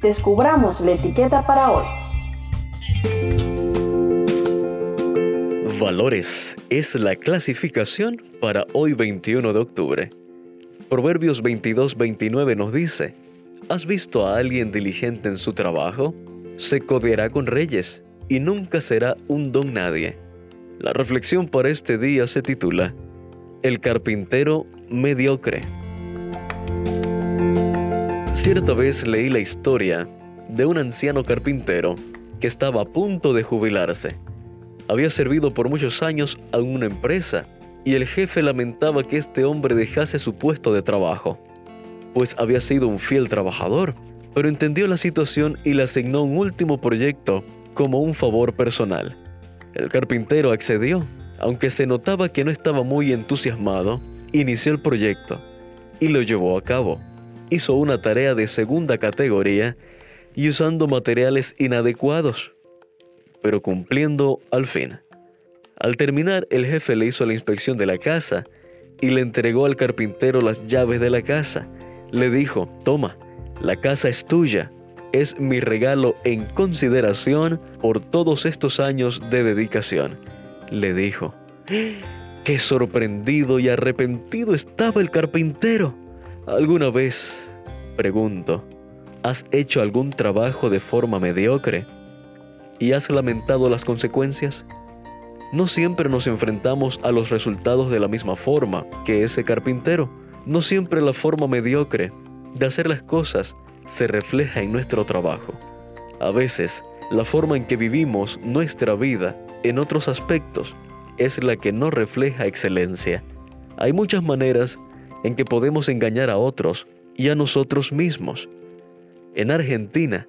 descubramos la etiqueta para hoy. Valores es la clasificación para hoy 21 de octubre. Proverbios 22-29 nos dice, ¿has visto a alguien diligente en su trabajo? Se codeará con reyes y nunca será un don nadie. La reflexión para este día se titula El carpintero mediocre. Cierta vez leí la historia de un anciano carpintero que estaba a punto de jubilarse había servido por muchos años a una empresa y el jefe lamentaba que este hombre dejase su puesto de trabajo, pues había sido un fiel trabajador, pero entendió la situación y le asignó un último proyecto como un favor personal. El carpintero accedió, aunque se notaba que no estaba muy entusiasmado, inició el proyecto y lo llevó a cabo. Hizo una tarea de segunda categoría y usando materiales inadecuados pero cumpliendo al fin. Al terminar, el jefe le hizo la inspección de la casa y le entregó al carpintero las llaves de la casa. Le dijo, toma, la casa es tuya, es mi regalo en consideración por todos estos años de dedicación. Le dijo, qué sorprendido y arrepentido estaba el carpintero. ¿Alguna vez, pregunto, has hecho algún trabajo de forma mediocre? y has lamentado las consecuencias? No siempre nos enfrentamos a los resultados de la misma forma que ese carpintero. No siempre la forma mediocre de hacer las cosas se refleja en nuestro trabajo. A veces, la forma en que vivimos nuestra vida en otros aspectos es la que no refleja excelencia. Hay muchas maneras en que podemos engañar a otros y a nosotros mismos. En Argentina,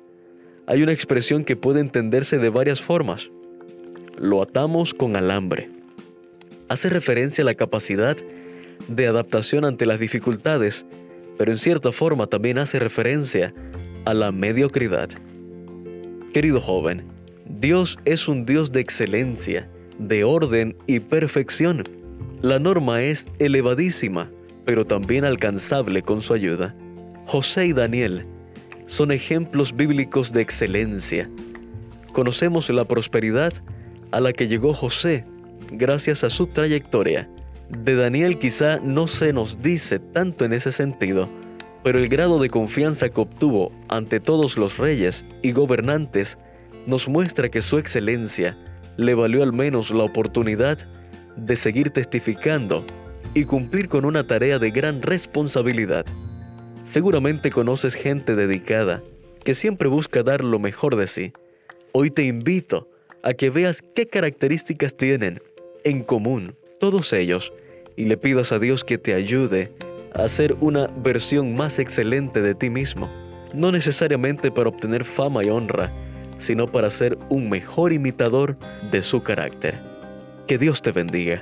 hay una expresión que puede entenderse de varias formas. Lo atamos con alambre. Hace referencia a la capacidad de adaptación ante las dificultades, pero en cierta forma también hace referencia a la mediocridad. Querido joven, Dios es un Dios de excelencia, de orden y perfección. La norma es elevadísima, pero también alcanzable con su ayuda. José y Daniel son ejemplos bíblicos de excelencia. Conocemos la prosperidad a la que llegó José gracias a su trayectoria. De Daniel quizá no se nos dice tanto en ese sentido, pero el grado de confianza que obtuvo ante todos los reyes y gobernantes nos muestra que su excelencia le valió al menos la oportunidad de seguir testificando y cumplir con una tarea de gran responsabilidad. Seguramente conoces gente dedicada que siempre busca dar lo mejor de sí. Hoy te invito a que veas qué características tienen en común todos ellos y le pidas a Dios que te ayude a ser una versión más excelente de ti mismo, no necesariamente para obtener fama y honra, sino para ser un mejor imitador de su carácter. Que Dios te bendiga.